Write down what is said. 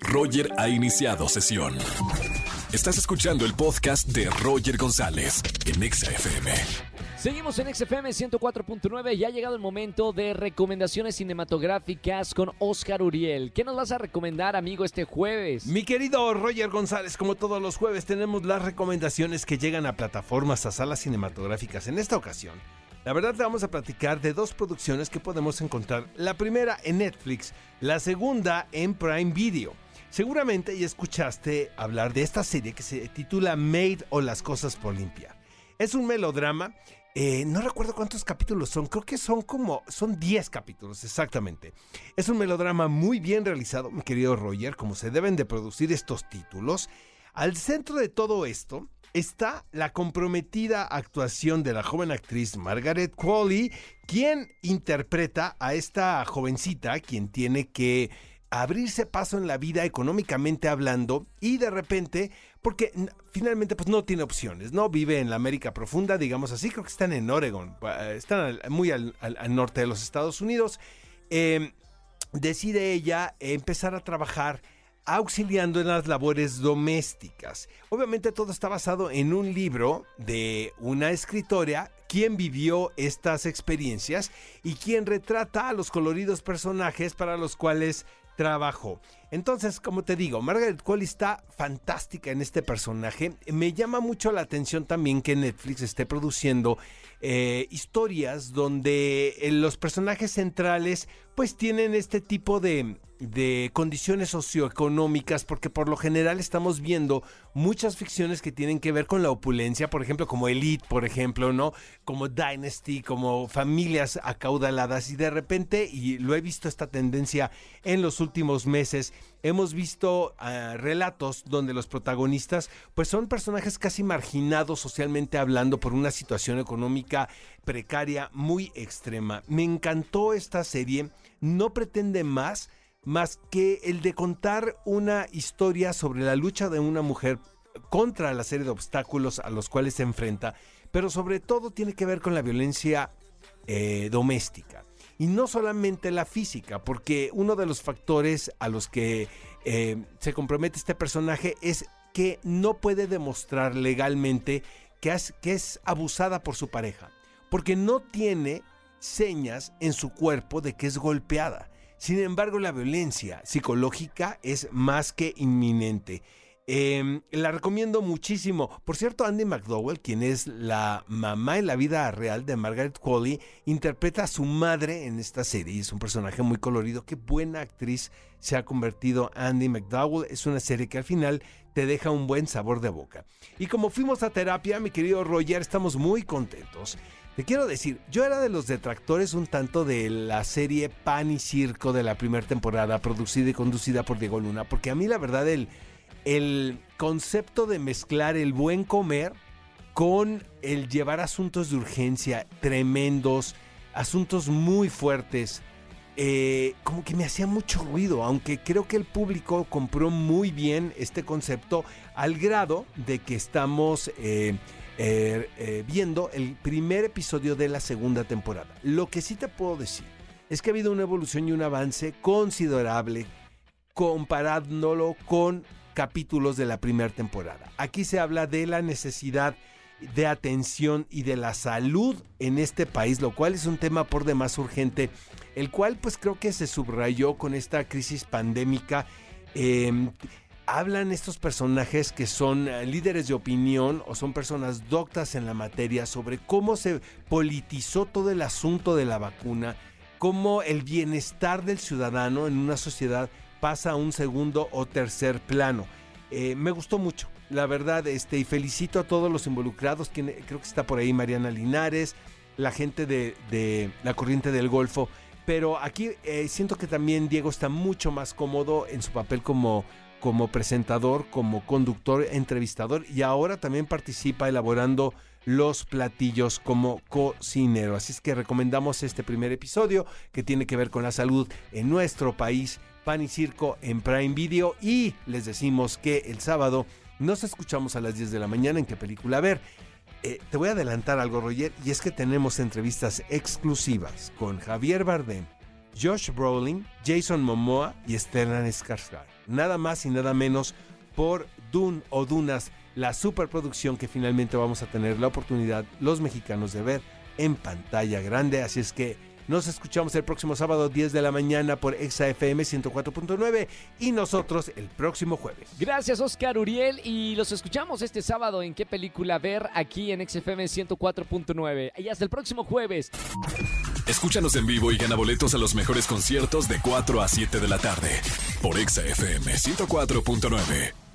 Roger ha iniciado sesión. Estás escuchando el podcast de Roger González en Exa FM. Seguimos en XFM 104.9 y ha llegado el momento de recomendaciones cinematográficas con Oscar Uriel. ¿Qué nos vas a recomendar, amigo, este jueves? Mi querido Roger González, como todos los jueves, tenemos las recomendaciones que llegan a plataformas, a salas cinematográficas. En esta ocasión, la verdad vamos a platicar de dos producciones que podemos encontrar. La primera en Netflix, la segunda en Prime Video. Seguramente ya escuchaste hablar de esta serie que se titula Made o las cosas por limpiar. Es un melodrama eh, no recuerdo cuántos capítulos son, creo que son como, son 10 capítulos exactamente. Es un melodrama muy bien realizado, mi querido Roger, como se deben de producir estos títulos. Al centro de todo esto está la comprometida actuación de la joven actriz Margaret Qualley, quien interpreta a esta jovencita, quien tiene que abrirse paso en la vida económicamente hablando y de repente, porque finalmente pues no tiene opciones, ¿no? Vive en la América profunda, digamos así, creo que están en Oregon, están muy al, norte de los Estados Unidos. Em, decide ella empezar a trabajar auxiliando en las labores domésticas. Obviamente todo está basado en un libro de una escritora quien vivió estas experiencias y quien retrata a los coloridos personajes para los cuales trabajo. Entonces, como te digo, Margaret Qualley está fantástica en este personaje. Me llama mucho la atención también que Netflix esté produciendo eh, historias donde eh, los personajes centrales pues tienen este tipo de, de condiciones socioeconómicas, porque por lo general estamos viendo muchas ficciones que tienen que ver con la opulencia, por ejemplo, como Elite, por ejemplo, ¿no? Como Dynasty, como familias acaudaladas, y de repente, y lo he visto esta tendencia en los últimos meses, hemos visto ah, relatos donde los protagonistas pues son personajes casi marginados socialmente hablando por una situación económica precaria muy extrema. Me encantó esta serie, no pretende más más que el de contar una historia sobre la lucha de una mujer contra la serie de obstáculos a los cuales se enfrenta, pero sobre todo tiene que ver con la violencia eh, doméstica. Y no solamente la física, porque uno de los factores a los que eh, se compromete este personaje es que no puede demostrar legalmente que que es abusada por su pareja, porque no tiene señas en su cuerpo de que es golpeada. Sin embargo, la violencia psicológica es más que inminente. Em, la recomiendo muchísimo. Por cierto, Andy McDowell, quien es la mamá en la vida real de Margaret Qualley, interpreta a su madre en esta serie. Es un personaje muy colorido. Qué buena actriz se ha convertido Andy McDowell. Es una serie que al final te deja un buen sabor de boca. Y como fuimos a terapia, mi querido Roger, estamos muy contentos te quiero decir, yo era de los detractores un tanto de la serie Pan y Circo de la primera temporada, producida y conducida por Diego Luna, porque a mí la verdad el, el concepto de mezclar el buen comer con el llevar asuntos de urgencia tremendos, asuntos muy fuertes, eh, como que me hacía mucho ruido, aunque creo que el público compró muy bien este concepto al grado de que estamos... Eh, eh, viendo el primer episodio de la segunda temporada. Lo que sí te puedo decir es que ha habido una evolución y un avance considerable comparándolo con capítulos de la primera temporada. Aquí se habla de la necesidad de atención y de la salud en este país, lo cual es un tema por demás urgente, el cual pues creo que se subrayó con esta crisis pandémica. Em, hablan estos personajes que son eh, líderes de opinión o son personas doctas en la materia sobre cómo se politizó todo el asunto de la vacuna, cómo el bienestar del ciudadano en una sociedad pasa a un segundo o tercer plano. Eh, me gustó mucho, la verdad, este, y felicito a todos los involucrados, creo que está por ahí Mariana Linares, la gente de, la corriente del Golfo, pero aquí eh, siento que también Diego está mucho más cómodo en su papel como como presentador, como conductor, entrevistador y ahora también participa elaborando los platillos como cocinero. Así es que recomendamos este primer episodio que tiene que ver con la salud en nuestro país, Pan y Circo en Prime Video y les decimos que el sábado nos escuchamos a las 10 de la mañana en qué película ver. Eh, te voy a adelantar algo, Roger, y es que tenemos entrevistas exclusivas con Javier Bardem, Josh Brolin, Jason Momoa y Stellan Skarsgård. Nada más y nada menos por Dune o Dunas, la superproducción que finalmente vamos a tener la oportunidad los mexicanos de ver en pantalla grande. Así es que nos escuchamos el próximo sábado 10 de la mañana por ExaFM 104.9 y nosotros el próximo jueves. Gracias Oscar Uriel y los escuchamos este sábado en qué película ver aquí en XFM 104.9 y hasta el próximo jueves. Escúchanos en vivo y gana boletos a los mejores conciertos de 4 a 7 de la tarde por ExaFM 104.9.